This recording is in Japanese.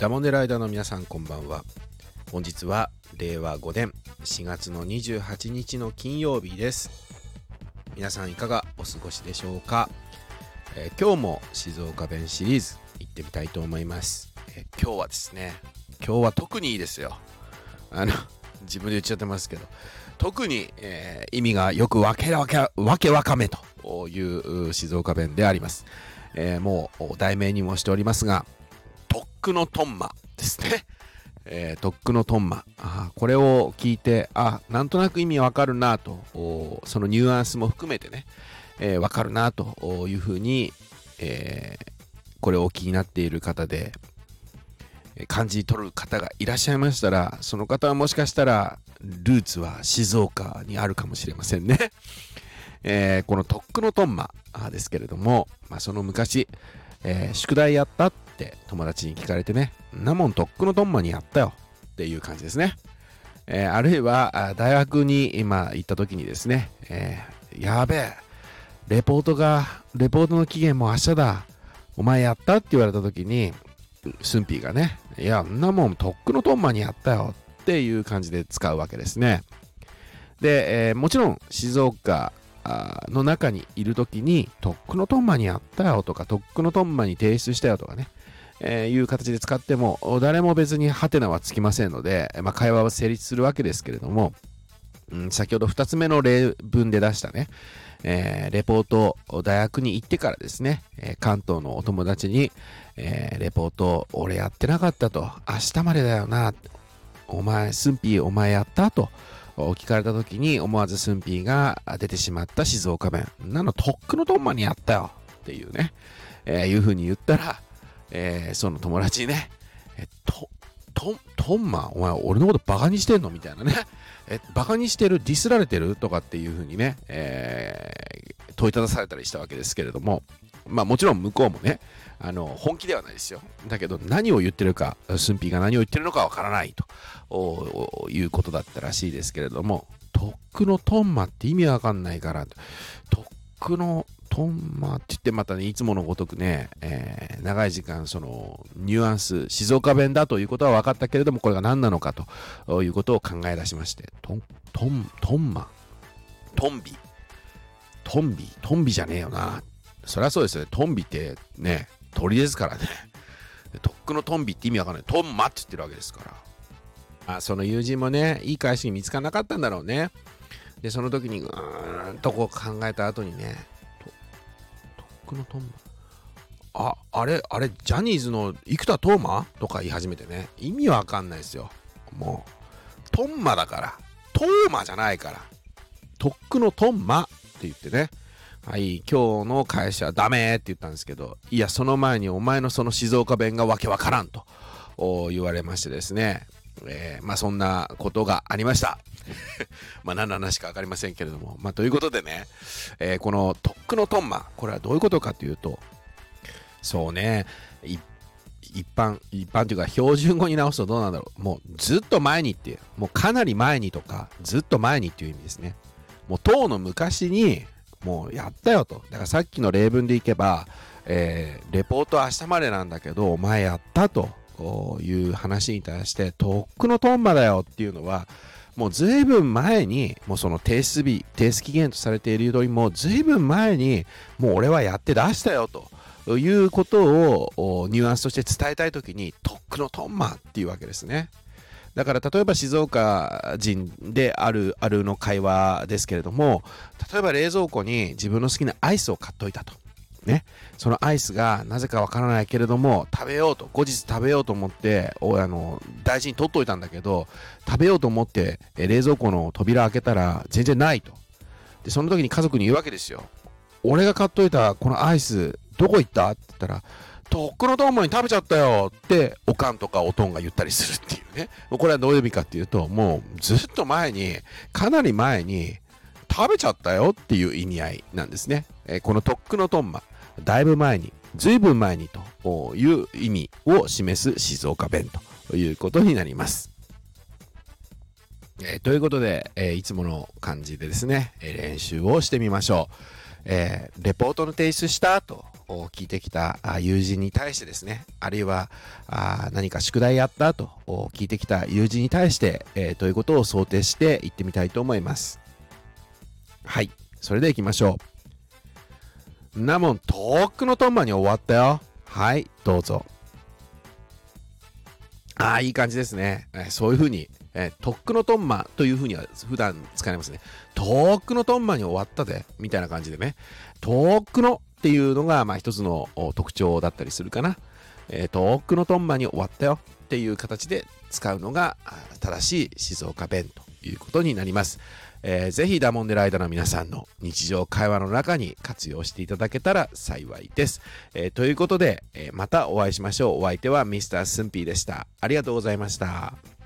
ダモンデライダーの皆さんこんばんは。本日は令和5年4月の28日の金曜日です。皆さんいかがお過ごしでしょうか、えー、今日も静岡弁シリーズ行ってみたいと思います、えー、今日はですね今日は特にいいですよ。あの自分で言っちゃってますけど。特に、えー、意味がよくわけわけわけわかめという静岡弁であります、えー、もう題名にもしておりますがとっくのトンマですね。えー、とっくのトンマあこれを聞いてあなんとなく意味わかるなとそのニュアンスも含めてね、えー、わかるなというふうに、えー、これをお気になっている方で感じ取る方がいらっしゃいましたらその方はもしかしたらルーツは静岡にあるかもしれませんね。えー、このとっくのトンマですけれども、まあ、その昔、えー、宿題やったっって友達に聞かれてね、んなもんとっくのとんまにやったよっていう感じですね。えー、あるいは大学に今行った時にですね、えー、やべえ、レポートが、レポートの期限も明日だ。お前やった？って言われた時に、スンピーがね、いや、んなもんとっくのとんまにやったよっていう感じで使うわけですね。で、えー、もちろん静岡の中にいる時に、とっくのとんまにやったよとか、とっくのとんまに提出したよとかね、えー、いう形で使っても、誰も別にハテナはつきませんので、まあ、会話は成立するわけですけれども、うん、先ほど2つ目の例文で出したね、えー、レポートを大学に行ってからですね、えー、関東のお友達に、えー、レポート俺やってなかったと、明日までだよな、お前、スンピーお前やったと聞かれた時に思わずスンピーが出てしまった静岡弁。なの、とっくのとんまにやったよっていうね、えー、いう風に言ったら、えー、その友達にね、えと、と、トンマン、お前俺のことバカにしてんのみたいなね。え、バカにしてるディスられてるとかっていう風にね、えー、問いただされたりしたわけですけれども、まあもちろん向こうもね、あの、本気ではないですよ。だけど何を言ってるか、スンピーが何を言ってるのかわからないということだったらしいですけれども、とっくのトンマって意味わかんないから、とっくのトンマって言ってまたね、いつものごとくね、えー、長い時間、その、ニュアンス、静岡弁だということは分かったけれども、これが何なのかということを考え出しまして、トン、トン、トンマ、トンビ、トンビ、トンビじゃねえよな。そりゃそうですよね。トンビってね、鳥ですからね。とっくのトンビって意味わかんない。トンマって言ってるわけですから。あその友人もね、いい返しに見つからなかったんだろうね。で、その時にうーんとこう考えた後にね、のトンマあ、あれ、あれ、ジャニーズの生田斗真？とか言い始めてね、意味わかんないですよ。もう、トンマだから、トーマじゃないから、とっくのトンマ？って言ってね、はい、今日の会社はダメって言ったんですけど、いや、その前にお前のその静岡弁がわけわからんと言われましてですね、えー、まあそんなことがありました。まあ何の話か分かりませんけれども。まあということでね、えー、このとっくのトンマ、これはどういうことかというと、そうね、一般、一般というか標準語に直すとどうなんだろう。もうずっと前にっていう、もうかなり前にとか、ずっと前にっていう意味ですね。もう当の昔に、もうやったよと。だからさっきの例文でいけば、えー、レポート明日までなんだけど、お前やったという話に対して、とっくのトンマだよっていうのは、もうずいぶん前に、もうその提出日、提出期限とされているよりも、ずいぶん前に、もう俺はやって出したよということをニュアンスとして伝えたいときに、とっくのトンマっていうわけですね。だから例えば静岡人であるあるの会話ですけれども例えば冷蔵庫に自分の好きなアイスを買っといたとね、そのアイスがなぜかわからないけれども食べようと後日食べようと思っておあの大事に取っといたんだけど食べようと思ってえ冷蔵庫の扉開けたら全然ないと。でその時に家族に言うわけですよ。俺が買っといたこのアイスどこ行った？って言ったらとっくのとんまに食べちゃったよっておかんとかおとんが言ったりするっていうね。これはどういう意味かっていうともうずっと前にかなり前に食べちゃったよっていう意味合いなんですね。えこのとっくのとんま、だいぶ前に、ずいぶん前にという意味を示す静岡弁ということになります。えー、ということで、えー、いつもの感じでですね、え、練習をしてみましょう。えレポートの提出したと聞いてきた友人に対してですね、あるいはあ何か宿題やったと聞いてきた友人に対して、え、ということを想定していってみたいと思います。はい、それでいきましょう。なもん、とっくのトンマに終わったよ。はい、どうぞ。ああ、いい感じですね。えそういうふうに、えとっくのトンマというふうには普段使いますね。とっくのトンマに終わったで、みたいな感じでね。とっくのっていうのが、まあ一つの特徴だったりするかな。えー、とっくのトンマに終わったよっていう形で使うのが正しい静岡弁ということになります。えー、ぜひダモンデライダーの皆さんの日常会話の中に活用していただけたら幸いです。えー、ということで、えー、またお会いしましょう。お相手は Mr. スンピーでした。ありがとうございました。